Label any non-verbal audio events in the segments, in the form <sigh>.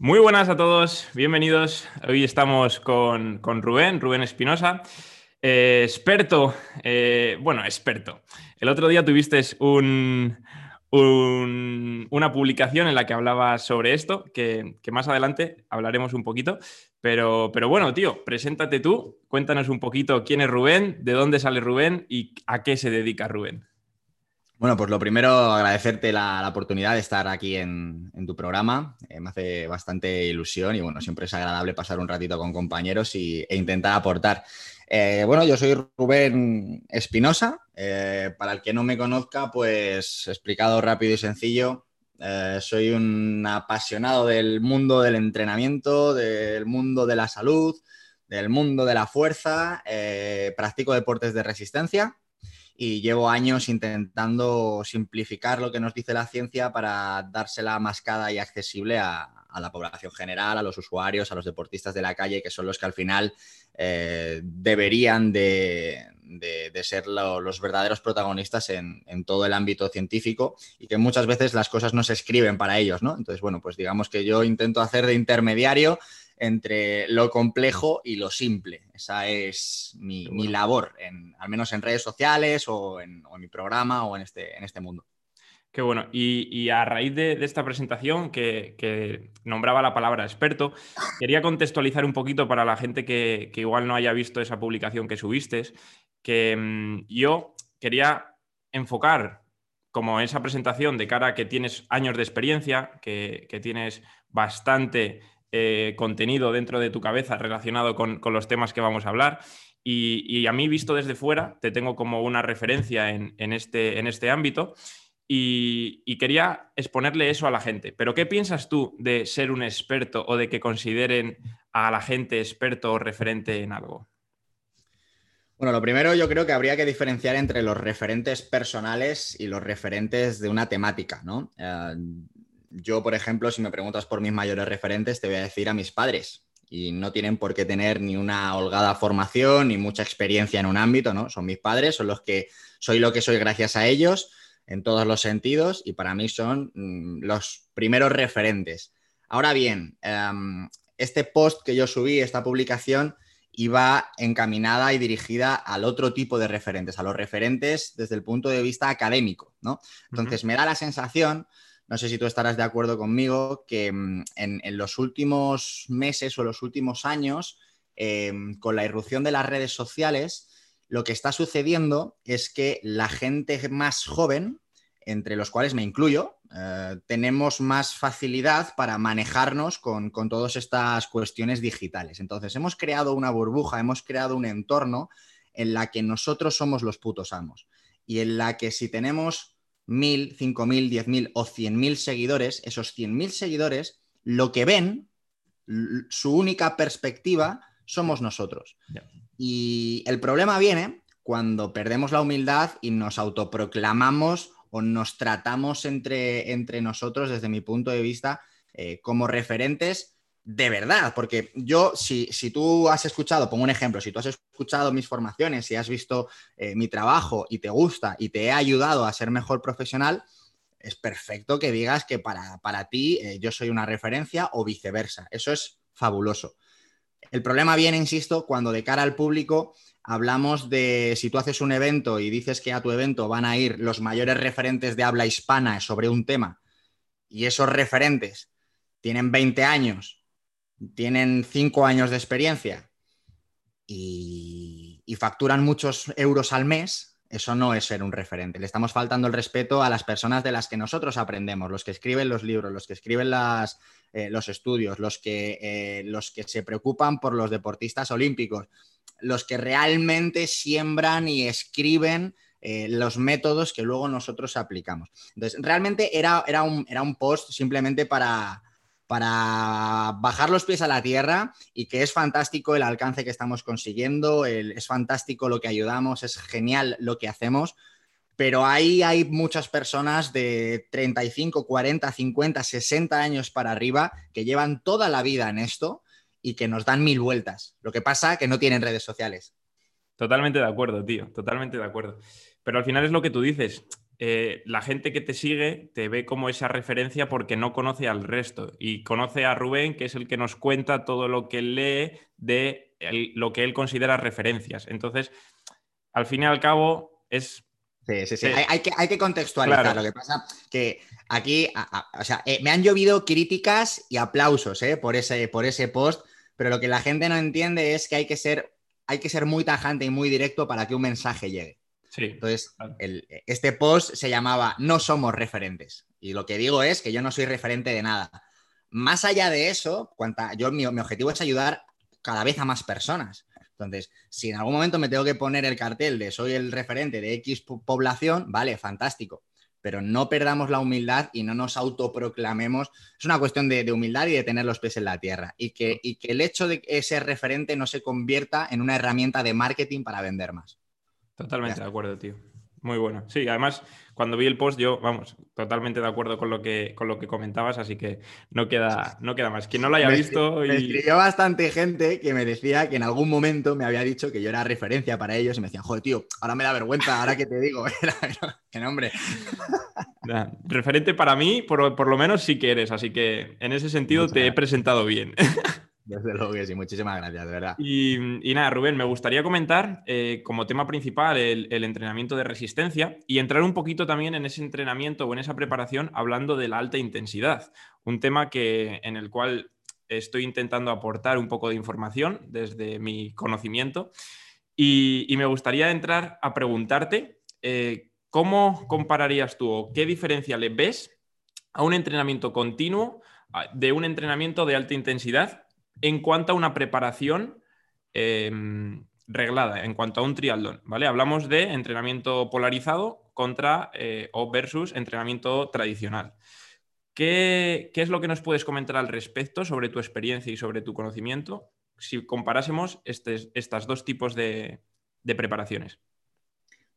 Muy buenas a todos, bienvenidos. Hoy estamos con, Rubén, Rubén Espinosa, eh, experto, eh, bueno, experto. El otro día tuviste un, una publicación en la que hablabas sobre esto, que, más adelante hablaremos un poquito. Pero, pero bueno, tío, preséntate tú, cuéntanos un poquito quién es Rubén, de dónde sale Rubén y a qué se dedica Rubén. Bueno, pues lo primero, agradecerte la, oportunidad de estar aquí en, tu programa. Eh, me hace bastante ilusión y bueno, siempre es agradable pasar un ratito con compañeros y, e intentar aportar. Eh, bueno, yo soy Rubén Espinosa. Eh, para el que no me conozca, pues explicado rápido y sencillo, soy un apasionado del mundo del entrenamiento, del mundo de la salud, del mundo de la fuerza. practico deportes de resistencia y llevo años intentando simplificar lo que nos dice la ciencia para dársela mascada y accesible a, la población general, a los usuarios, a los deportistas de la calle, que son los que al final eh, deberían de, ser los verdaderos protagonistas en, en, todo el ámbito científico y que muchas veces las cosas no se escriben para ellos, ¿no? Entonces, bueno, pues digamos que yo intento hacer de intermediario entre lo complejo y lo simple. Esa es mi, labor, al menos en redes sociales o en, mi programa o en este, en este mundo. Qué bueno. Y, a raíz de, esta presentación que, nombraba la palabra experto, quería contextualizar un poquito para la gente que, igual no haya visto esa publicación que subiste, que mm, yo quería enfocar como esa presentación de cara a que tienes años de experiencia, que, que tienes bastante eh, contenido dentro de tu cabeza relacionado con, los temas que vamos a hablar. Y, a mí, visto desde fuera, te tengo como una referencia en, este, en este, ámbito y, quería exponerle eso a la gente. Pero, ¿qué piensas tú de ser un experto o de que consideren a la gente experto o referente en algo? Bueno, lo primero yo creo que habría que diferenciar entre los referentes personales y los referentes de una temática, ¿no? Eh, yo, por ejemplo, si me preguntas por mis mayores referentes, te voy a decir a mis padres. Y no tienen por qué tener ni una holgada formación ni mucha experiencia en un ámbito, ¿no? Son mis padres, son los que soy lo que soy gracias a ellos en todos los sentidos y para mí son mm, los primeros referentes. Ahora bien, em, este post que yo subí, esta publicación, iba encaminada y dirigida al otro tipo de referentes, a los referentes desde el punto de vista académico, ¿no? Entonces me da la sensación no sé si tú estarás de acuerdo conmigo, que mm, en, los últimos meses o los últimos años, em, con la irrupción de las redes sociales, lo que está sucediendo es que la gente más joven, entre los cuales me incluyo, eh, tenemos más facilidad para manejarnos con, con todas estas cuestiones digitales. Entonces, hemos creado una burbuja, hemos creado un entorno en la que nosotros somos los putos amos y en la que si tenemos mil, cinco mil, diez mil o cien mil seguidores, esos cien mil seguidores, lo que ven, su única perspectiva, somos nosotros. Y el problema viene cuando perdemos la humildad y nos autoproclamamos o nos tratamos entre, entre nosotros, desde mi punto de vista, eh, como referentes de verdad, porque yo, si, tú has escuchado, pongo un ejemplo, si tú has escuchado mis formaciones y has visto eh, mi trabajo y te gusta y te he ayudado a ser mejor profesional, es perfecto que digas que para, ti eh, yo soy una referencia o viceversa. Eso es fabuloso. El problema viene, insisto, cuando de cara al público hablamos de si tú haces un evento y dices que a tu evento van a ir los mayores referentes de habla hispana sobre un tema y esos referentes tienen 20 años tienen cinco años de experiencia y, facturan muchos euros al mes, eso no es ser un referente. Le estamos faltando el respeto a las personas de las que nosotros aprendemos, los que escriben los libros, los que escriben eh, los estudios, los que, eh, los que se preocupan por los deportistas olímpicos, los que realmente siembran y escriben eh, los métodos que luego nosotros aplicamos. Entonces, realmente era, era, un, era un post simplemente para, para bajar los pies a la tierra y que es fantástico el alcance que estamos consiguiendo, es fantástico lo que ayudamos, es genial lo que hacemos, pero ahí hay muchas personas de 35, 40, 50, 60 años para arriba que llevan toda la vida en esto y que nos dan mil vueltas. Lo que pasa es que no tienen redes sociales. Totalmente de acuerdo, tío, totalmente de acuerdo. Pero al final es lo que tú dices. Eh, la gente que te sigue te ve como esa referencia porque no conoce al resto y conoce a Rubén, que es el que nos cuenta todo lo que lee de lo que él considera referencias. Entonces, al fin y al cabo, es Sí, sí, sí. Hay, que, hay, que, contextualizar. Lo que pasa que aquí, o sea, eh, me han llovido críticas y aplausos eh, por, ese, por ese post, pero lo que la gente no entiende es que hay que ser, hay que ser muy tajante y muy directo para que un mensaje llegue. Sí, Entonces, este post se llamaba No somos referentes. Y lo que digo es que yo no soy referente de nada. Más allá de eso, cuanta, yo, mi objetivo es ayudar cada vez a más personas. Entonces, si en algún momento me tengo que poner el cartel de soy el referente de X población, vale, fantástico. Pero no perdamos la humildad y no nos autoproclamemos. Es una cuestión de, humildad y de tener los pies en la tierra. Y que, y que el hecho de ser referente no se convierta en una herramienta de marketing para vender más. Totalmente de acuerdo, tío. Muy bueno. Sí, además, cuando vi el post, yo, vamos, totalmente de acuerdo con lo que, con lo que comentabas, así que no queda, no queda más. Quien no lo haya visto. Y... Me escribió bastante gente que me decía que en algún momento me había dicho que yo era referencia para ellos y me decían, joder, tío, ahora me da vergüenza, ahora que te digo, <laughs> qué nombre. referente para mí, por, por, lo menos sí que eres, así que en ese sentido te he presentado bien. <laughs> Desde luego que sí, muchísimas gracias, de verdad. Y, nada, Rubén, me gustaría comentar eh, como tema principal el, entrenamiento de resistencia y entrar un poquito también en ese entrenamiento o en esa preparación hablando de la alta intensidad, un tema que, en el cual estoy intentando aportar un poco de información desde mi conocimiento y, me gustaría entrar a preguntarte eh, cómo compararías tú o qué diferencia le ves a un entrenamiento continuo de un entrenamiento de alta intensidad en cuanto a una preparación em, reglada, en cuanto a un triatlón, ¿vale? Hablamos de entrenamiento polarizado contra eh, o versus entrenamiento tradicional. ¿Qué, es lo que nos puedes comentar al respecto sobre tu experiencia y sobre tu conocimiento si comparásemos estos dos tipos de, preparaciones?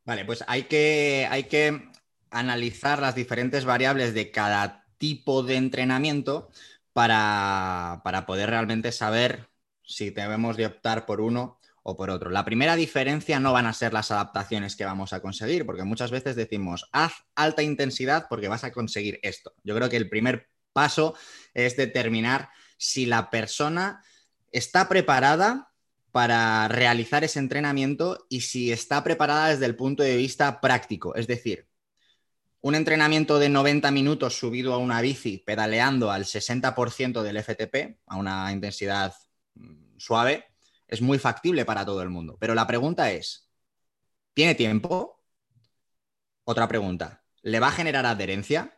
Vale, pues hay que, hay que analizar las diferentes variables de cada tipo de entrenamiento para, poder realmente saber si debemos de optar por uno o por otro. La primera diferencia no van a ser las adaptaciones que vamos a conseguir, porque muchas veces decimos, haz alta intensidad porque vas a conseguir esto. Yo creo que el primer paso es determinar si la persona está preparada para realizar ese entrenamiento y si está preparada desde el punto de vista práctico. Es decir, un entrenamiento de 90 minutos subido a una bici, pedaleando al 60% del FTP, a una intensidad mm, suave, es muy factible para todo el mundo. Pero la pregunta es, ¿tiene tiempo? Otra pregunta, ¿le va a generar adherencia?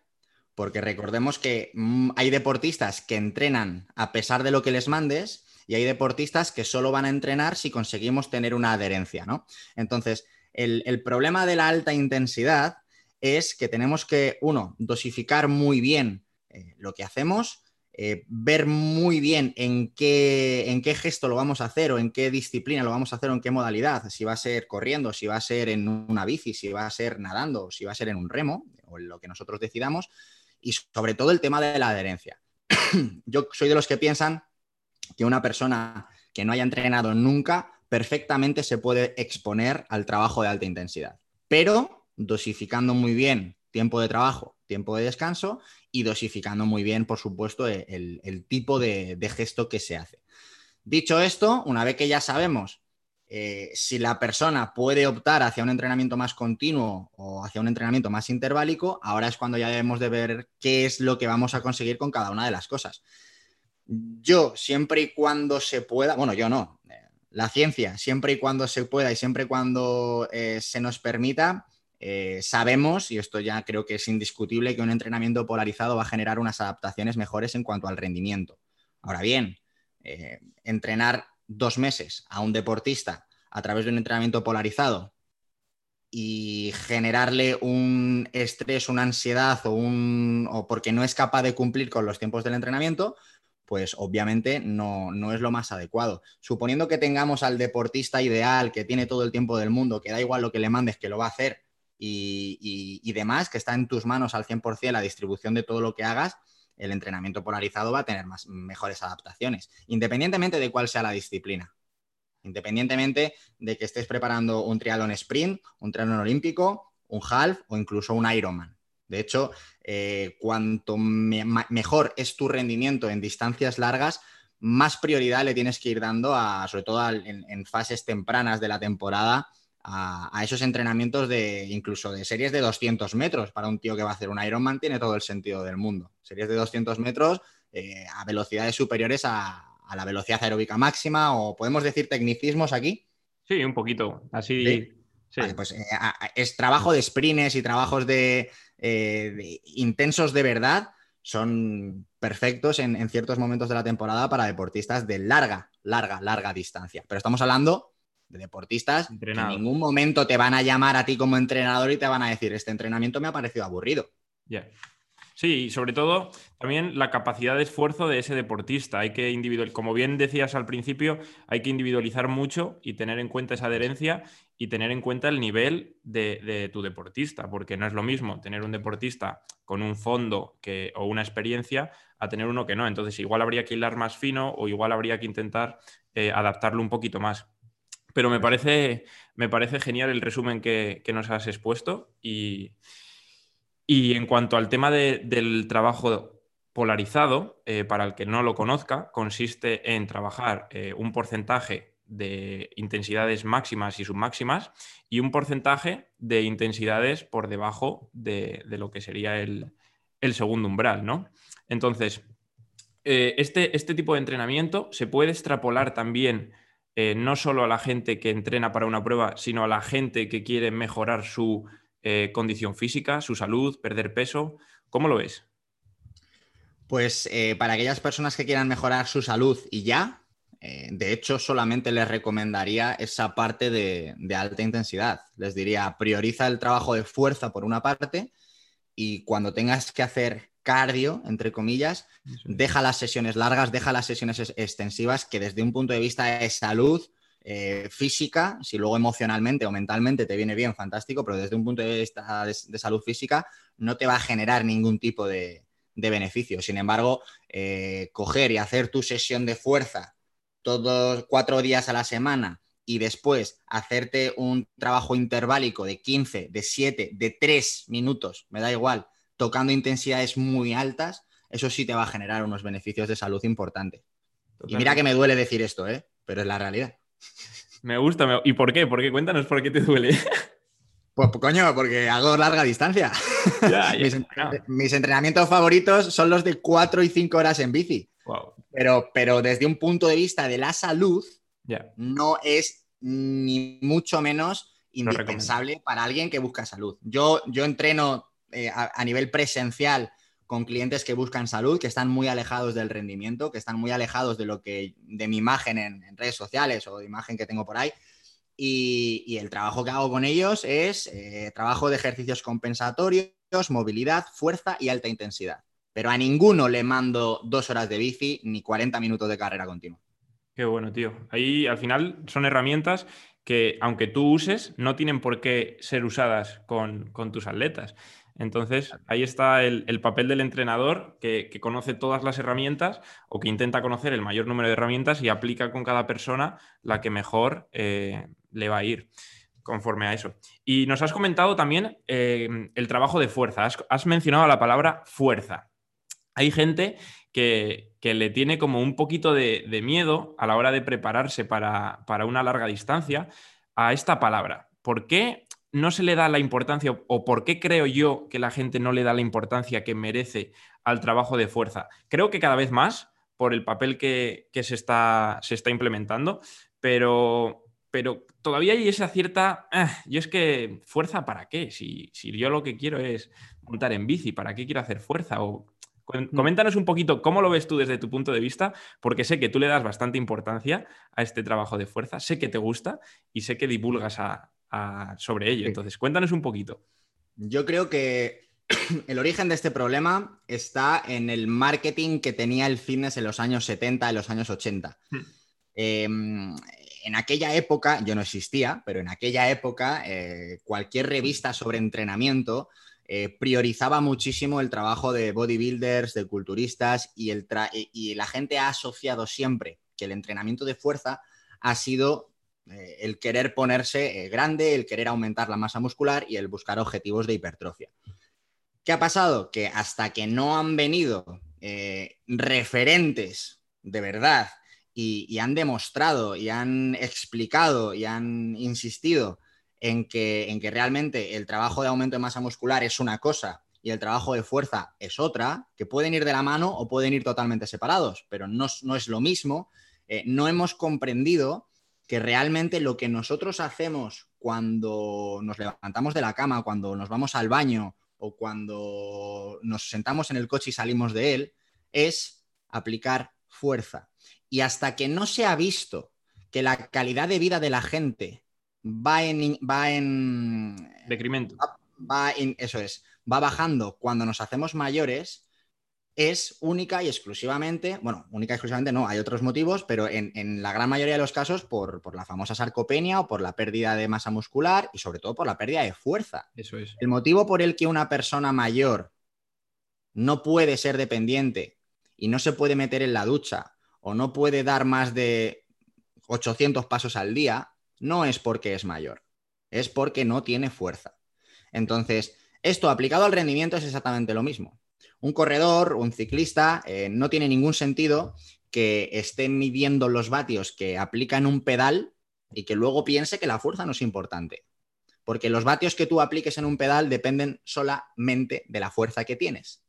Porque recordemos que mm, hay deportistas que entrenan a pesar de lo que les mandes y hay deportistas que solo van a entrenar si conseguimos tener una adherencia, ¿no? Entonces, el, el problema de la alta intensidad es que tenemos que, uno, dosificar muy bien eh, lo que hacemos, eh, ver muy bien en qué, en qué gesto lo vamos a hacer o en qué disciplina lo vamos a hacer o en qué modalidad, si va a ser corriendo, si va a ser en una bici, si va a ser nadando, si va a ser en un remo o en lo que nosotros decidamos y sobre todo el tema de la adherencia. <clears throat> Yo soy de los que piensan que una persona que no haya entrenado nunca perfectamente se puede exponer al trabajo de alta intensidad. Pero dosificando muy bien tiempo de trabajo, tiempo de descanso y dosificando muy bien, por supuesto, e, el, tipo de, gesto que se hace. Dicho esto, una vez que ya sabemos eh, si la persona puede optar hacia un entrenamiento más continuo o hacia un entrenamiento más interválico, ahora es cuando ya debemos de ver qué es lo que vamos a conseguir con cada una de las cosas. Yo, siempre y cuando se pueda, bueno, yo no, eh, la ciencia, siempre y cuando se pueda y siempre y cuando eh, se nos permita, eh, sabemos, y esto ya creo que es indiscutible, que un entrenamiento polarizado va a generar unas adaptaciones mejores en cuanto al rendimiento. Ahora bien, eh, entrenar dos meses a un deportista a través de un entrenamiento polarizado y generarle un estrés, una ansiedad o, un, porque no es capaz de cumplir con los tiempos del entrenamiento, pues obviamente no, no, es lo más adecuado. Suponiendo que tengamos al deportista ideal, que tiene todo el tiempo del mundo, que da igual lo que le mandes, que lo va a hacer y, demás, que está en tus manos al 100% la distribución de todo lo que hagas, el entrenamiento polarizado va a tener más, mejores adaptaciones, independientemente de cuál sea la disciplina. Independientemente de que estés preparando un triatlón sprint, un triatlón olímpico un half o incluso un Ironman. De hecho, eh, cuanto mejor es tu rendimiento en distancias largas, más prioridad le tienes que ir dando, a, sobre todo en, fases tempranas de la temporada, a, esos entrenamientos de incluso de series de 200 metros. Para un tío que va a hacer un Ironman tiene todo el sentido del mundo. Series de 200 metros eh, a velocidades superiores a, la velocidad aeróbica máxima o podemos decir tecnicismos aquí. Sí, un poquito. Así. pues eh, es trabajo de sprints y trabajos de, eh, intensos de verdad son perfectos en, ciertos momentos de la temporada para deportistas de larga, larga, larga distancia. Pero estamos hablando de deportistas que en ningún momento te van a llamar a ti como entrenador y te van a decir, este entrenamiento me ha parecido aburrido. Sí, y sobre todo también la capacidad de esfuerzo de ese deportista. Hay que individual, como bien decías al principio, hay que individualizar mucho y tener en cuenta esa adherencia y tener en cuenta el nivel de, tu deportista, porque no es lo mismo tener un deportista con un fondo que, o una experiencia a tener uno que no. Entonces, igual habría que hilar más fino o igual habría que intentar eh, adaptarlo un poquito más. Pero me parece, me parece genial el resumen que, que nos has expuesto y, y en cuanto al tema del trabajo polarizado, eh, para el que no lo conozca, consiste en trabajar eh, un porcentaje de intensidades máximas y submáximas y un porcentaje de intensidades por debajo de, lo que sería el, segundo umbral, ¿no? Entonces, eh, este, este, tipo de entrenamiento se puede extrapolar también no solo a la gente que entrena para una prueba, sino a la gente que quiere mejorar su eh, condición física, su salud, perder peso. ¿Cómo lo ves? Pues eh, para aquellas personas que quieran mejorar su salud y ya, eh, de hecho solamente les recomendaría esa parte de, alta intensidad. Les diría, prioriza el trabajo de fuerza por una parte y cuando tengas que hacer cardio, entre comillas, deja las sesiones largas, deja las sesiones extensivas, que desde un punto de vista de salud eh, física, si luego emocionalmente o mentalmente te viene bien, fantástico, pero desde un punto de vista de, salud física no te va a generar ningún tipo de, beneficio. Sin embargo, eh, coger y hacer tu sesión de fuerza todos cuatro días a la semana y después hacerte un trabajo interválico de 15, de 7, de 3 minutos, me da igual, tocando intensidades muy altas, eso sí te va a generar unos beneficios de salud importantes. Y mira que me duele decir esto, ¿eh? pero es la realidad. Me gusta. ¿Y por qué? ¿Por qué? Cuéntanos por qué te duele. <laughs> Pues coño, porque hago larga distancia. <laughs> mis, entrenamientos favoritos son los de 4 y 5 horas en bici. Pero, pero desde un punto de vista de la salud, no es ni mucho menos indispensable para alguien que busca salud. Yo, yo entreno eh, a, nivel presencial con clientes que buscan salud, que están muy alejados del rendimiento, que están muy alejados de lo que, de mi imagen en, redes sociales o de imagen que tengo por ahí. Y, el trabajo que hago con ellos es eh, trabajo de ejercicios compensatorios, movilidad, fuerza y alta intensidad. Pero a ninguno le mando dos horas de bici ni 40 minutos de carrera continua. Qué bueno, tío. Ahí al final son herramientas que, aunque tú uses, no tienen por qué ser usadas con, con tus atletas. Entonces, ahí está el, papel del entrenador que, conoce todas las herramientas o que intenta conocer el mayor número de herramientas y aplica con cada persona la que mejor eh, le va a ir conforme a eso. Y nos has comentado también eh, el trabajo de fuerza. Has, mencionado la palabra fuerza. Hay gente que, le tiene como un poquito de, miedo a la hora de prepararse para, para una larga distancia a esta palabra. ¿Por qué no se le da la importancia o por qué creo yo que la gente no le da la importancia que merece al trabajo de fuerza. Creo que cada vez más por el papel que, se, está, se, está, implementando, pero, pero, todavía hay esa cierta... Ah, yo es que fuerza para qué? Si, si, yo lo que quiero es montar en bici, ¿para qué quiero hacer fuerza? O, mm. Coméntanos un poquito cómo lo ves tú desde tu punto de vista, porque sé que tú le das bastante importancia a este trabajo de fuerza, sé que te gusta y sé que divulgas a, sobre ello. Entonces, cuéntanos un poquito. Yo creo que <clears throat> el origen de este problema está en el marketing que tenía el fitness en los años 70, en los años 80. Hmm. Em, en aquella época, yo no existía, pero en aquella época eh, cualquier revista sobre entrenamiento eh, priorizaba muchísimo el trabajo de bodybuilders, de culturistas y, el y la gente ha asociado siempre que el entrenamiento de fuerza ha sido Eh, el querer ponerse eh, grande, el querer aumentar la masa muscular y el buscar objetivos de hipertrofia. ¿Qué ha pasado? Que hasta que no han venido eh, referentes de verdad y, han demostrado y han explicado y han insistido en que, en que realmente el trabajo de aumento de masa muscular es una cosa y el trabajo de fuerza es otra, que pueden ir de la mano o pueden ir totalmente separados, pero no, es lo mismo, no hemos comprendido que realmente lo que nosotros hacemos cuando nos levantamos de la cama, cuando nos vamos al baño o cuando nos sentamos en el coche y salimos de él, es aplicar fuerza. Y hasta que no se ha visto que la calidad de vida de la gente va en... Va en Decremento. va en, eso es, va bajando cuando nos hacemos mayores, es única y exclusivamente, bueno, única y exclusivamente no, hay otros motivos, pero en, la gran mayoría de los casos por, la famosa sarcopenia o por la pérdida de masa muscular y sobre todo por la pérdida de fuerza. Eso es. El motivo por el que una persona mayor no puede ser dependiente y no se puede meter en la ducha o no puede dar más de 800 pasos al día no es porque es mayor, es porque no tiene fuerza. Entonces, esto aplicado al rendimiento es exactamente lo mismo un corredor, un ciclista, eh, no tiene ningún sentido que esté midiendo los vatios que aplica en un pedal y que luego piense que la fuerza no es importante. Porque los vatios que tú apliques en un pedal dependen solamente de la fuerza que tienes.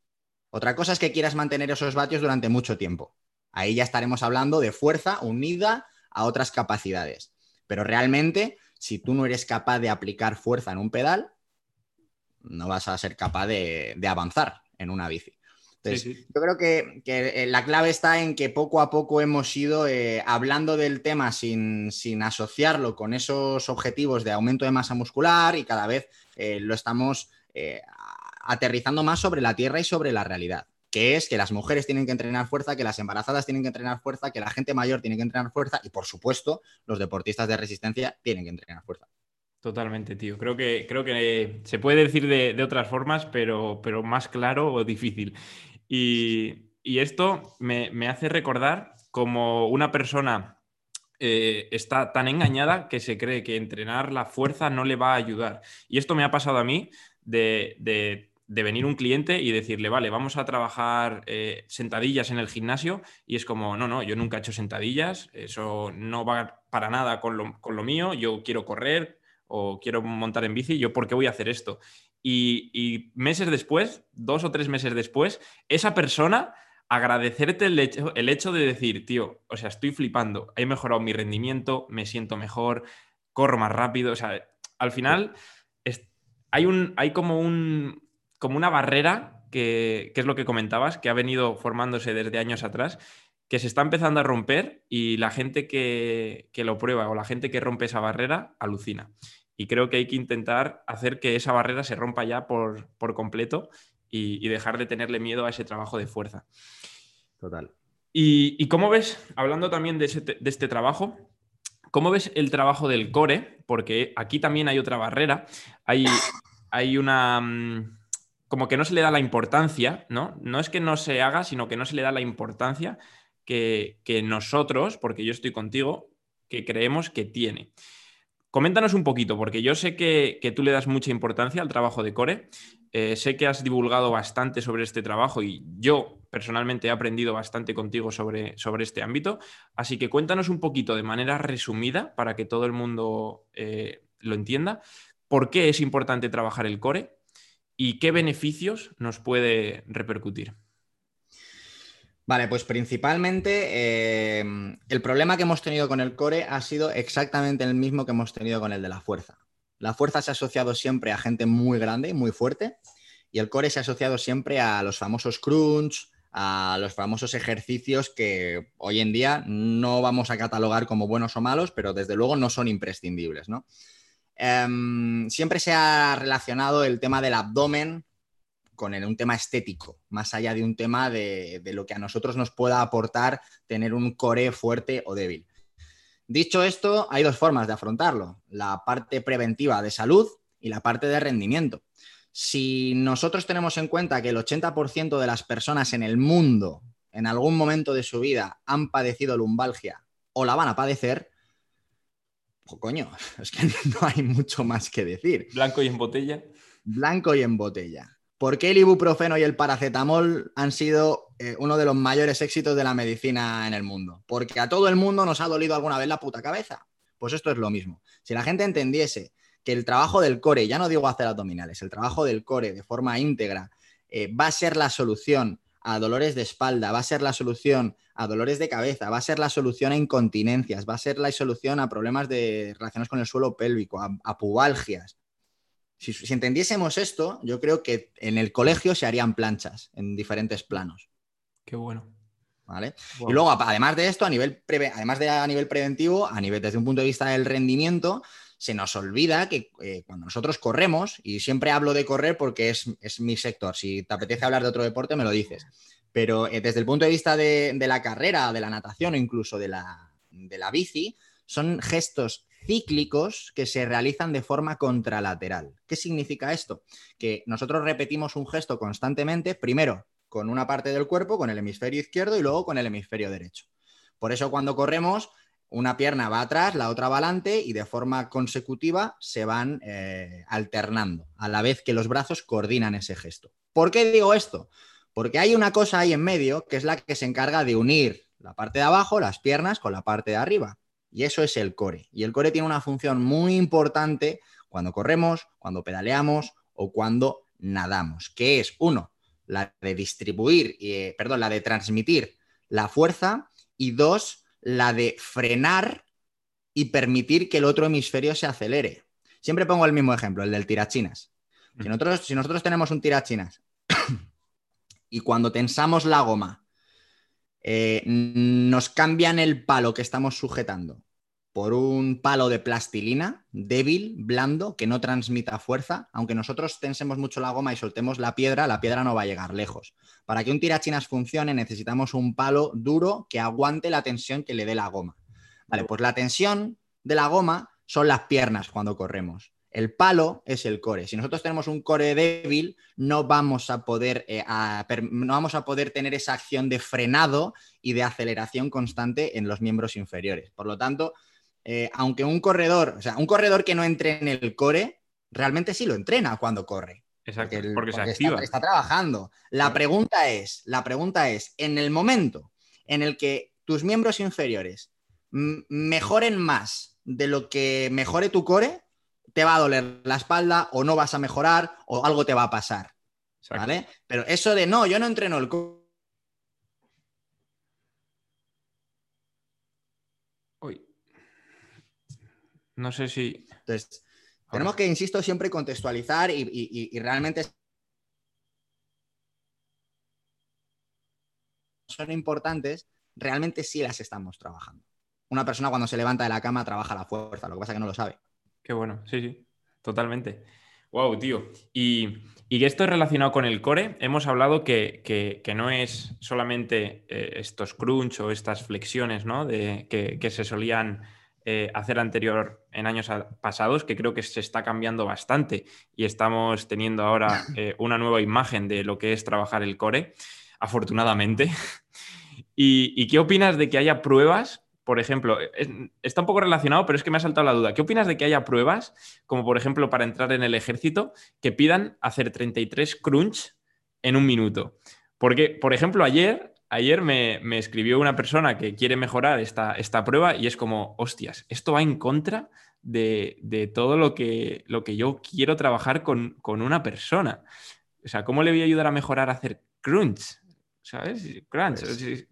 Otra cosa es que quieras mantener esos vatios durante mucho tiempo. Ahí ya estaremos hablando de fuerza unida a otras capacidades. Pero realmente, si tú no eres capaz de aplicar fuerza en un pedal, no vas a ser capaz de avanzar en una bici. Yo creo que, eh, la clave está en que poco a poco hemos ido eh, hablando del tema sin, asociarlo con esos objetivos de aumento de masa muscular y cada vez eh, lo estamos aterrizando más sobre la tierra y sobre la realidad, que es que las mujeres tienen que entrenar fuerza, que las embarazadas tienen que entrenar fuerza, que la gente mayor tiene que entrenar fuerza y, por supuesto, los deportistas de resistencia tienen que entrenar fuerza. Totalmente, tío. Creo que, creo que se puede decir de, otras formas, pero, pero, más claro o difícil. Y, esto me, hace recordar como una persona eh, está tan engañada que se cree que entrenar la fuerza no le va a ayudar. Y esto me ha pasado a mí de, venir un cliente y decirle, vale, vamos a trabajar eh, sentadillas en el gimnasio. Y es como, no, no, yo nunca he hecho sentadillas, eso no va para nada con lo, con lo mío, yo quiero correr, o quiero montar en bici, ¿yo por qué voy a hacer esto? Y, meses después, dos o tres meses después, esa persona agradecerte el hecho, el hecho de decir, tío, o sea, estoy flipando, he mejorado mi rendimiento, me siento mejor, corro más rápido, o sea, al final hay, un, hay como, un, como una barrera que, que, es lo que comentabas, que ha venido formándose desde años atrás, que se está empezando a romper y la gente que, lo prueba o la gente que rompe esa barrera alucina. Y creo que hay que intentar hacer que esa barrera se rompa ya por, completo y, dejar de tenerle miedo a ese trabajo de fuerza. Total. ¿Y, cómo ves, hablando también de, de este trabajo, cómo ves el trabajo del core? Porque aquí también hay otra barrera. Hay, hay una mm, como que no se le da la importancia, ¿no? No es que no se haga, sino que no se le da la importancia que, nosotros, porque yo estoy contigo, que creemos que tiene. Coméntanos un poquito, porque yo sé que, tú le das mucha importancia al trabajo de Core. Eh, sé que has divulgado bastante sobre este trabajo y yo personalmente he aprendido bastante contigo sobre, sobre este ámbito. Así que cuéntanos un poquito de manera resumida para que todo el mundo eh, lo entienda. ¿Por qué es importante trabajar el core y qué beneficios nos puede repercutir? Vale, pues principalmente eh, el problema que hemos tenido con el core ha sido exactamente el mismo que hemos tenido con el de la fuerza. La fuerza se ha asociado siempre a gente muy grande y muy fuerte y el core se ha asociado siempre a los famosos crunch, a los famosos ejercicios que hoy en día no vamos a catalogar como buenos o malos, pero desde luego no son imprescindibles, em, siempre se ha relacionado el tema del abdomen con un tema estético, más allá de un tema de, lo que a nosotros nos pueda aportar tener un core fuerte o débil. Dicho esto, hay dos formas de afrontarlo, la parte preventiva de salud y la parte de rendimiento. Si nosotros tenemos en cuenta que el 80% de las personas en el mundo en algún momento de su vida han padecido lumbalgia o la van a padecer, pues, coño, <laughs> es que no hay mucho más que decir. Blanco y en botella. Blanco y en botella. ¿Por qué el ibuprofeno y el paracetamol han sido eh, uno de los mayores éxitos de la medicina en el mundo? Porque a todo el mundo nos ha dolido alguna vez la puta cabeza. Pues esto es lo mismo. Si la gente entendiese que el trabajo del core, ya no digo hacer abdominales, el trabajo del core de forma íntegra eh, va a ser la solución a dolores de espalda, va a ser la solución a dolores de cabeza, va a ser la solución a incontinencias, va a ser la solución a problemas de relaciones con el suelo pélvico, a, pubalgias. Si, entendiésemos esto, yo creo que en el colegio se harían planchas en diferentes planos. Qué bueno. ¿Vale? Y luego, además de esto, a nivel además de a nivel preventivo, a nivel desde un punto de vista del rendimiento, se nos olvida que eh, cuando nosotros corremos, y siempre hablo de correr porque es, mi sector, si te apetece hablar de otro deporte, me lo dices, pero eh, desde el punto de vista de, la carrera, de la natación o incluso de la, de la bici, son gestos cíclicos que se realizan de forma contralateral. ¿Qué significa esto? Que nosotros repetimos un gesto constantemente, primero con una parte del cuerpo, con el hemisferio izquierdo y luego con el hemisferio derecho. Por eso cuando corremos una pierna va atrás, la otra va adelante y de forma consecutiva se van eh, alternando, a la vez que los brazos coordinan ese gesto. ¿Por qué digo esto? Porque hay una cosa ahí en medio que es la que se encarga de unir la parte de abajo, las piernas, con la parte de arriba. Y eso es el core. Y el core tiene una función muy importante cuando corremos, cuando pedaleamos o cuando nadamos, que es uno, la de distribuir, eh, perdón, la de transmitir la fuerza y dos, la de frenar y permitir que el otro hemisferio se acelere. Siempre pongo el mismo ejemplo, el del tirachinas. Si nosotros, si nosotros tenemos un tirachinas <coughs> y cuando tensamos la goma eh, nos cambian el palo que estamos sujetando por un palo de plastilina débil, blando, que no transmita fuerza, aunque nosotros tensemos mucho la goma y soltemos la piedra, la piedra no va a llegar lejos. Para que un tirachinas funcione necesitamos un palo duro que aguante la tensión que le dé la goma. Vale, pues la tensión de la goma son las piernas cuando corremos. El palo es el core. Si nosotros tenemos un core débil, no vamos a poder, eh, no vamos a poder tener esa acción de frenado y de aceleración constante en los miembros inferiores. Por lo tanto, eh, aunque un corredor, o sea, un corredor que no entre en el core, realmente sí lo entrena cuando corre. Exacto, porque, se activa. Está, trabajando. La pregunta es, la pregunta es, en el momento en el que tus miembros inferiores mejoren más de lo que mejore tu core, te va a doler la espalda o no vas a mejorar o algo te va a pasar. ¿Vale? Pero eso de no, yo no entreno el core No sé si. Entonces, tenemos que, insisto, siempre contextualizar y, realmente son importantes, realmente sí las estamos trabajando. Una persona cuando se levanta de la cama trabaja la fuerza, lo que pasa es que no lo sabe. Qué bueno, sí, sí, totalmente. Wow, tío. Y, y esto es relacionado con el core. Hemos hablado que, no es solamente eh, estos crunch o estas flexiones, ¿no? De, que, que se solían eh, hacer anterior en años pasados, que creo que se está cambiando bastante y estamos teniendo ahora <laughs> eh, una nueva imagen de lo que es trabajar el core, afortunadamente. <laughs> ¿Y, qué opinas de que haya pruebas? Por ejemplo, está un poco relacionado, pero es que me ha saltado la duda. ¿Qué opinas de que haya pruebas, como por ejemplo para entrar en el ejército, que pidan hacer 33 crunch en un minuto? Porque, por ejemplo, ayer ayer me, escribió una persona que quiere mejorar esta, esta, prueba y es como, hostias, esto va en contra de, todo lo que, lo que yo quiero trabajar con, una persona. O sea, ¿cómo le voy a ayudar a mejorar a hacer crunch? ¿Sabes? Crunch. Pues,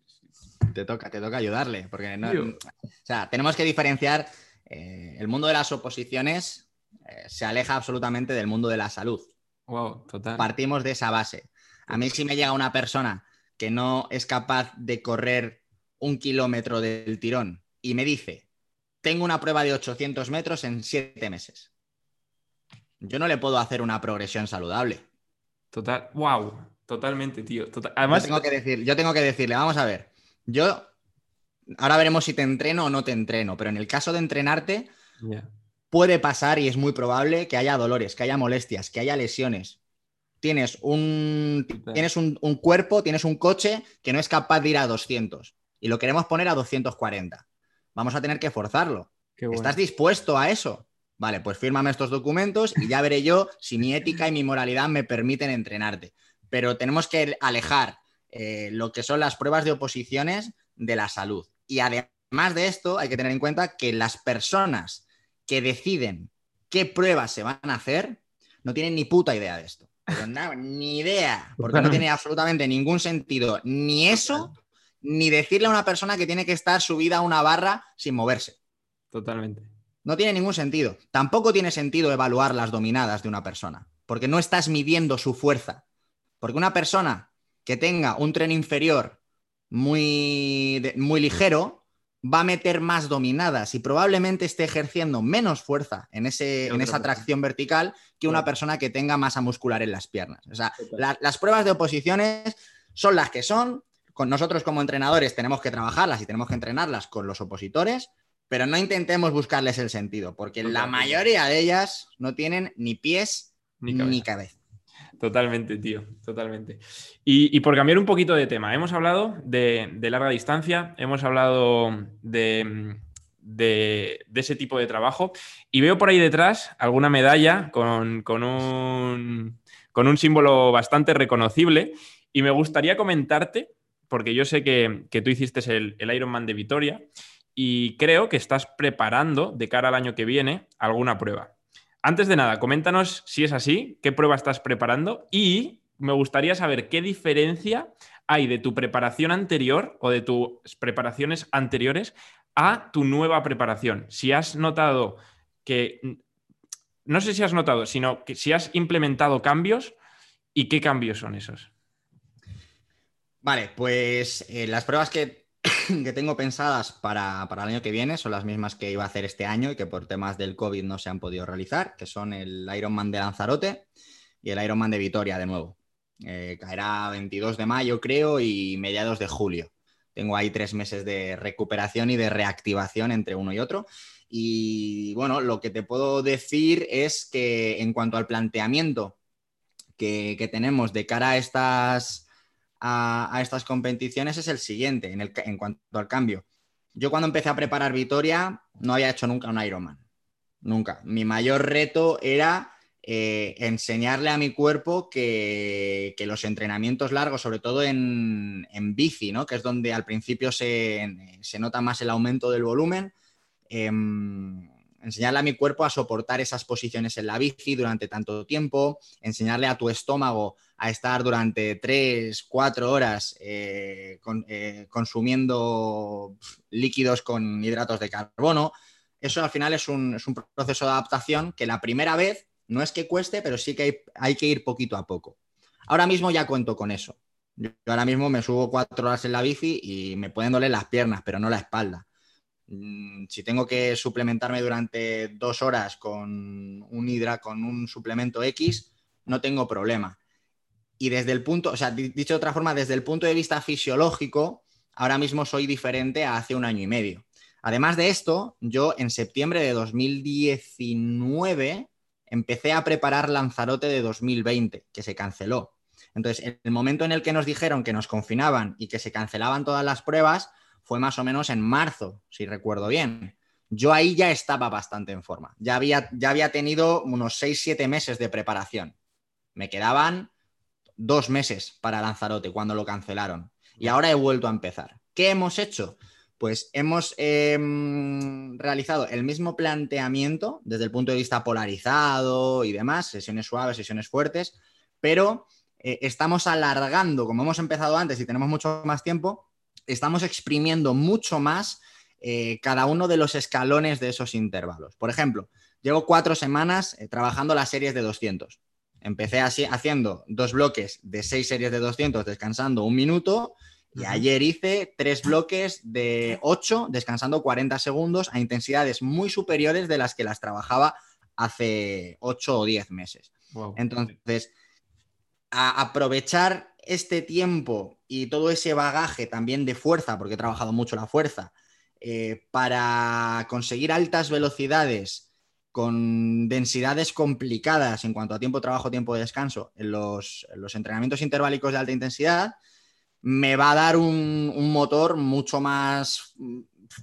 te toca, te toca ayudarle, porque no, o sea, tenemos que diferenciar eh, el mundo de las oposiciones eh, se aleja absolutamente del mundo de la salud. Wow, total. Partimos de esa base. A mí si me llega una persona que no es capaz de correr un kilómetro del tirón y me dice, tengo una prueba de 800 metros en siete meses. Yo no le puedo hacer una progresión saludable. Total, wow, totalmente, tío. Además, yo tengo, que decir, yo tengo que decirle, vamos a ver, yo ahora veremos si te entreno o no te entreno, pero en el caso de entrenarte, puede pasar y es muy probable que haya dolores, que haya molestias, que haya lesiones tienes un, tienes un, cuerpo, tienes un coche que no es capaz de ir a 200 y lo queremos poner a 240. Vamos a tener que forzarlo. ¿Estás dispuesto a eso? Vale, pues fírmame estos documentos y ya veré yo si mi ética y mi moralidad me permiten entrenarte. Pero tenemos que alejar eh, lo que son las pruebas de oposiciones de la salud. Y además de esto, hay que tener en cuenta que las personas que deciden qué pruebas se van a hacer no tienen ni puta idea de esto. Ni idea, porque no tiene absolutamente ningún sentido ni eso, ni decirle a una persona que tiene que estar subida a una barra sin moverse. Totalmente. No tiene ningún sentido. Tampoco tiene sentido evaluar las dominadas de una persona, porque no estás midiendo su fuerza. Porque una persona que tenga un tren inferior muy, muy ligero va a meter más dominadas y probablemente esté ejerciendo menos fuerza en, ese, en esa tracción vertical que una persona que tenga masa muscular en las piernas. O sea, las pruebas de oposiciones son las que son. Con nosotros como entrenadores tenemos que trabajarlas y tenemos que entrenarlas con los opositores, pero no intentemos buscarles el sentido, porque la mayoría de ellas no tienen ni pies ni cabeza. Totalmente, tío, totalmente. Y, por cambiar un poquito de tema, hemos hablado de, larga distancia, hemos hablado de, ese tipo de trabajo y veo por ahí detrás alguna medalla con, un, símbolo bastante reconocible y me gustaría comentarte, porque yo sé que, tú hiciste el, el Ironman de Vitoria y creo que estás preparando de cara al año que viene alguna prueba. Antes de nada, coméntanos si es así, qué prueba estás preparando y me gustaría saber qué diferencia hay de tu preparación anterior o de tus preparaciones anteriores a tu nueva preparación. Si has notado que, no sé si has notado, sino que si has implementado cambios y qué cambios son esos. Vale, pues eh, las pruebas que <clears throat> que tengo pensadas para, el año que viene son las mismas que iba a hacer este año y que por temas del COVID no se han podido realizar, que son el Ironman de Lanzarote y el Ironman de Vitoria de nuevo. Eh, caerá 22 de mayo, creo, y mediados de julio. Tengo ahí tres meses de recuperación y de reactivación entre uno y otro. Y bueno, lo que te puedo decir es que en cuanto al planteamiento que, que tenemos de cara a estas a, estas competiciones es el siguiente, en, cuanto al cambio. Yo cuando empecé a preparar Vitoria no había hecho nunca un Ironman. Nunca. Mi mayor reto era eh, enseñarle a mi cuerpo que, los entrenamientos largos, sobre todo en, bici, ¿no? que es donde al principio se, nota más el aumento del volumen, em, enseñarle a mi cuerpo a soportar esas posiciones en la bici durante tanto tiempo, enseñarle a tu estómago a estar durante 3, 4 horas eh, eh, consumiendo líquidos con hidratos de carbono. Eso al final es un, proceso de adaptación que la primera vez no es que cueste, pero sí que hay, que ir poquito a poco. Ahora mismo ya cuento con eso. Yo ahora mismo me subo cuatro horas en la bici y me pueden doler las piernas, pero no la espalda. Mm, si tengo que suplementarme durante dos horas con un hidra, con un suplemento X, no tengo problema. Y desde el punto, o sea, dicho de otra forma, desde el punto de vista fisiológico, ahora mismo soy diferente a hace un año y medio. Además de esto, yo en septiembre de 2019 empecé a preparar Lanzarote de 2020, que se canceló. Entonces, en el momento en el que nos dijeron que nos confinaban y que se cancelaban todas las pruebas, fue más o menos en marzo, si recuerdo bien. Yo ahí ya estaba bastante en forma. Ya había, ya había tenido unos 6-7 meses de preparación. Me quedaban dos meses para Lanzarote cuando lo cancelaron. Y ahora he vuelto a empezar. ¿Qué hemos hecho? Pues hemos em, realizado el mismo planteamiento desde el punto de vista polarizado y demás, sesiones suaves, sesiones fuertes, pero eh, estamos alargando, como hemos empezado antes y tenemos mucho más tiempo, estamos exprimiendo mucho más eh, cada uno de los escalones de esos intervalos. Por ejemplo, llevo cuatro semanas eh, trabajando las series de 200. Empecé así, haciendo dos bloques de seis series de 200, descansando un minuto. Y ayer hice tres bloques de 8, descansando 40 segundos a intensidades muy superiores de las que las trabajaba hace 8 o 10 meses. Entonces, a aprovechar este tiempo y todo ese bagaje también de fuerza, porque he trabajado mucho la fuerza, eh, para conseguir altas velocidades con densidades complicadas en cuanto a tiempo de trabajo, tiempo de descanso en los, entrenamientos interválicos de alta intensidad, me va a dar un, motor mucho más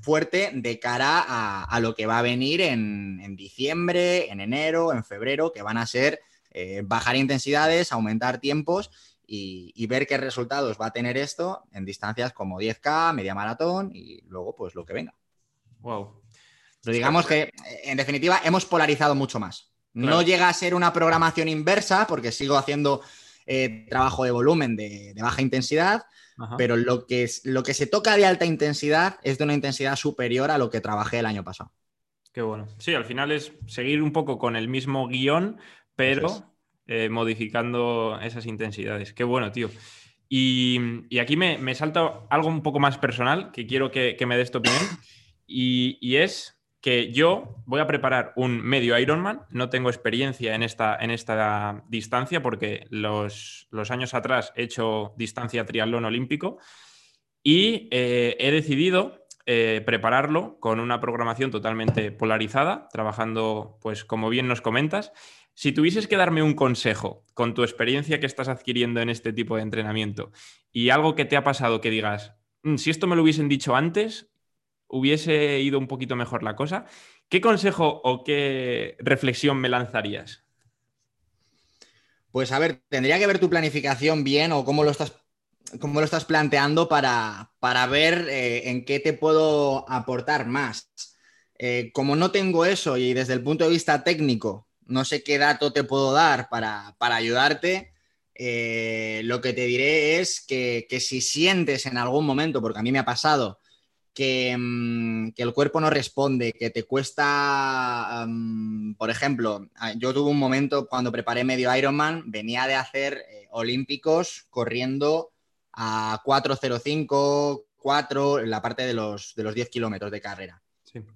fuerte de cara a, lo que va a venir en, diciembre, en enero, en febrero, que van a ser eh, bajar intensidades, aumentar tiempos y, ver qué resultados va a tener esto en distancias como 10K, media maratón y luego pues lo que venga. Wow. Pero digamos que, en definitiva, hemos polarizado mucho más. No llega a ser una programación inversa, porque sigo haciendo eh, trabajo de volumen de, baja intensidad, pero lo que, lo que se toca de alta intensidad es de una intensidad superior a lo que trabajé el año pasado. Qué bueno. Sí, al final es seguir un poco con el mismo guion, pero eh, modificando esas intensidades. Qué bueno, tío. Y, aquí me, salta algo un poco más personal que quiero que, me des tu opinión. y es que yo voy a preparar un medio Ironman, no tengo experiencia en esta, en esta distancia porque los, años atrás he hecho distancia triatlón olímpico y eh, he decidido eh, prepararlo con una programación totalmente polarizada, trabajando, pues como bien nos comentas. Si tuvieses que darme un consejo con tu experiencia que estás adquiriendo en este tipo de entrenamiento y algo que te ha pasado que digas, mm, si esto me lo hubiesen dicho antes, hubiese ido un poquito mejor la cosa, ¿qué consejo o qué reflexión me lanzarías? Pues a ver, tendría que ver tu planificación bien o cómo lo estás, cómo lo estás planteando para, para ver eh, en qué te puedo aportar más. Eh, como no tengo eso y desde el punto de vista técnico no sé qué dato te puedo dar para, ayudarte, eh, lo que te diré es que, que si sientes en algún momento, porque a mí me ha pasado, Mm, que, el cuerpo no responde, que te cuesta, por ejemplo, yo tuve un momento cuando preparé medio Ironman, venía de hacer eh, olímpicos corriendo a 4.05, 4 en la parte de los, de los 10 kilómetros de carrera.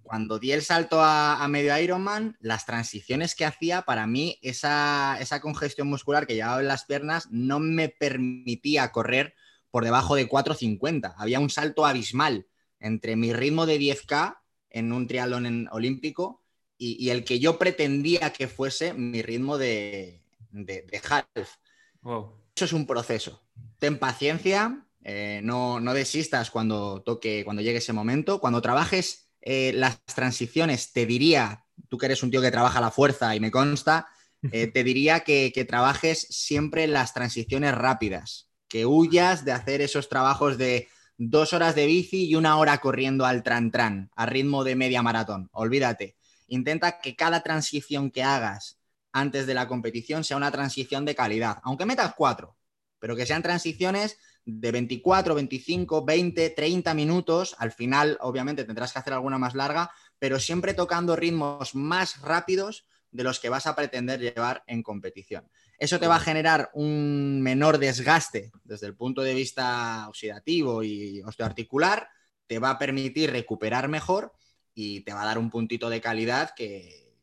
Cuando di el salto a, medio Ironman, las transiciones que hacía, para mí, esa, esa congestión muscular que llevaba en las piernas no me permitía correr por debajo de 4.50. Había un salto abismal entre mi ritmo de 10K en un triatlón olímpico y, el que yo pretendía que fuese mi ritmo de, de, half. Eso es un proceso. Ten paciencia, eh, no, desistas cuando toque, cuando llegue ese momento. Cuando trabajes eh, las transiciones, te diría, tú que eres un tío que trabaja la fuerza y me consta, eh, <laughs> te diría que, que trabajes siempre las transiciones rápidas, que huyas de hacer esos trabajos de dos horas de bici y una hora corriendo al tran-tran, a ritmo de media maratón. Olvídate. Intenta que cada transición que hagas antes de la competición sea una transición de calidad, aunque metas cuatro, pero que sean transiciones de 24, 25, 20, 30 minutos. Al final, obviamente, tendrás que hacer alguna más larga, pero siempre tocando ritmos más rápidos de los que vas a pretender llevar en competición. Eso te va a generar un menor desgaste desde el punto de vista oxidativo y osteoarticular, te va a permitir recuperar mejor y te va a dar un puntito de calidad que,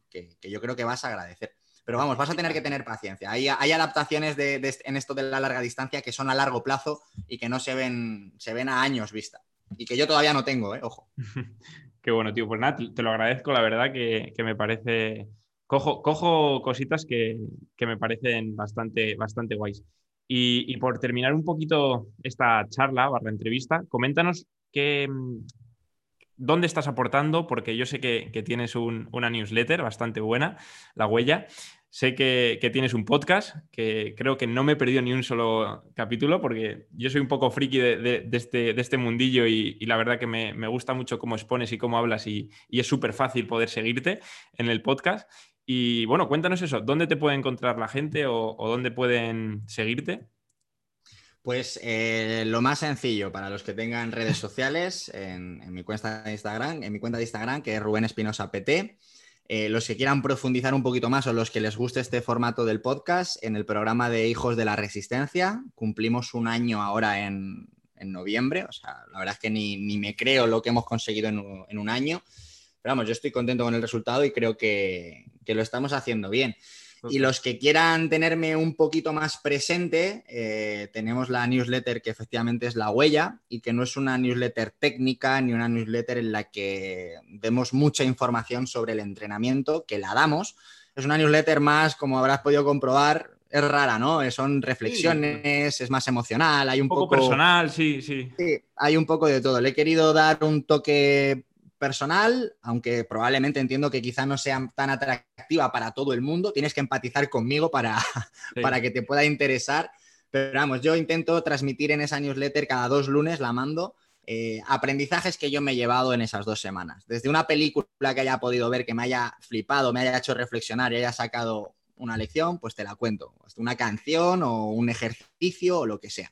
yo creo que vas a agradecer. Pero vamos, vas a tener que tener paciencia. Hay, adaptaciones en esto de la larga distancia que son a largo plazo y que no se ven, se ven a años vista. Y que yo todavía no tengo, ¿eh? ojo. <laughs> Qué bueno, tío. Pues nada, te lo agradezco, la verdad que me parece cojo, cositas que, me parecen bastante, bastante guays. Y, por terminar un poquito esta charla barra entrevista, coméntanos qué, dónde estás aportando, porque yo sé que, tienes una newsletter bastante buena, La Huella. Sé que, tienes un podcast, que creo que no me he perdido ni un solo capítulo, porque yo soy un poco friki de, este, este, mundillo y, la verdad que me, gusta mucho cómo expones y cómo hablas y, y es súper fácil poder seguirte en el podcast. Y bueno, cuéntanos eso, ¿dónde te puede encontrar la gente o, dónde pueden seguirte? Pues eh, lo más sencillo para los que tengan redes <laughs> sociales, en, mi cuenta de Instagram, en mi cuenta de Instagram, que es Rubén Espinosa PT. Eh, los que quieran profundizar un poquito más o los que les guste este formato del podcast, en el programa de Hijos de la Resistencia, cumplimos un año ahora en, noviembre, o sea, la verdad es que ni, me creo lo que hemos conseguido en un año. Pero vamos, yo estoy contento con el resultado y creo que, lo estamos haciendo bien. Y los que quieran tenerme un poquito más presente, eh, tenemos la newsletter que efectivamente es la huella y que no es una newsletter técnica ni una newsletter en la que demos mucha información sobre el entrenamiento, que la damos. Es una newsletter más, como habrás podido comprobar, es rara, ¿no? Son reflexiones, es más emocional, hay un, poco, personal, sí, sí. Sí, hay un poco de todo. Le he querido dar un toque personal, aunque probablemente entiendo que quizá no sea tan atractiva para todo el mundo, tienes que empatizar conmigo para, <laughs> para que te pueda interesar. Pero vamos, yo intento transmitir en esa newsletter cada dos lunes, la mando, eh, aprendizajes que yo me he llevado en esas dos semanas. Desde una película que haya podido ver, que me haya flipado, me haya hecho reflexionar y haya sacado una lección, pues te la cuento. Una canción o un ejercicio o lo que sea.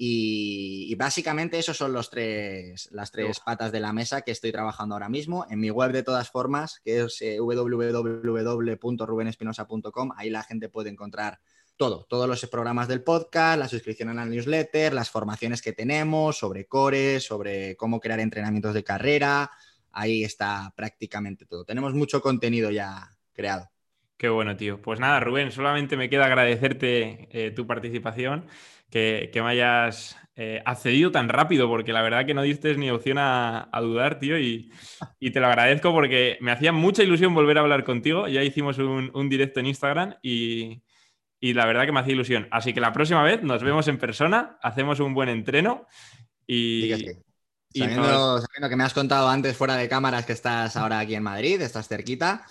Y, básicamente esos son los tres, las tres patas de la mesa que estoy trabajando ahora mismo. En mi web de todas formas, que es eh, www.rubenespinosa.com, ahí la gente puede encontrar todo, todos los programas del podcast, la suscripción a la newsletter, las formaciones que tenemos sobre core, sobre cómo crear entrenamientos de carrera. Ahí está prácticamente todo. Tenemos mucho contenido ya creado. Qué bueno, tío. Pues nada, Rubén, solamente me queda agradecerte eh, tu participación que, me hayas eh, accedido tan rápido, porque la verdad que no diste ni opción a, dudar, tío, y, te lo agradezco porque me hacía mucha ilusión volver a hablar contigo. Ya hicimos un, directo en Instagram y, la verdad que me hacía ilusión. Así que la próxima vez nos vemos en persona, hacemos un buen entreno y... sabiendo, que me has contado antes fuera de cámaras que estás ahora aquí en Madrid, estás cerquita,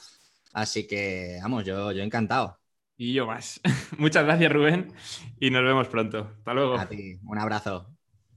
así que vamos, yo, yo encantado. Y yo más. <laughs> Muchas gracias, Rubén, y nos vemos pronto. Hasta luego. A ti, un abrazo.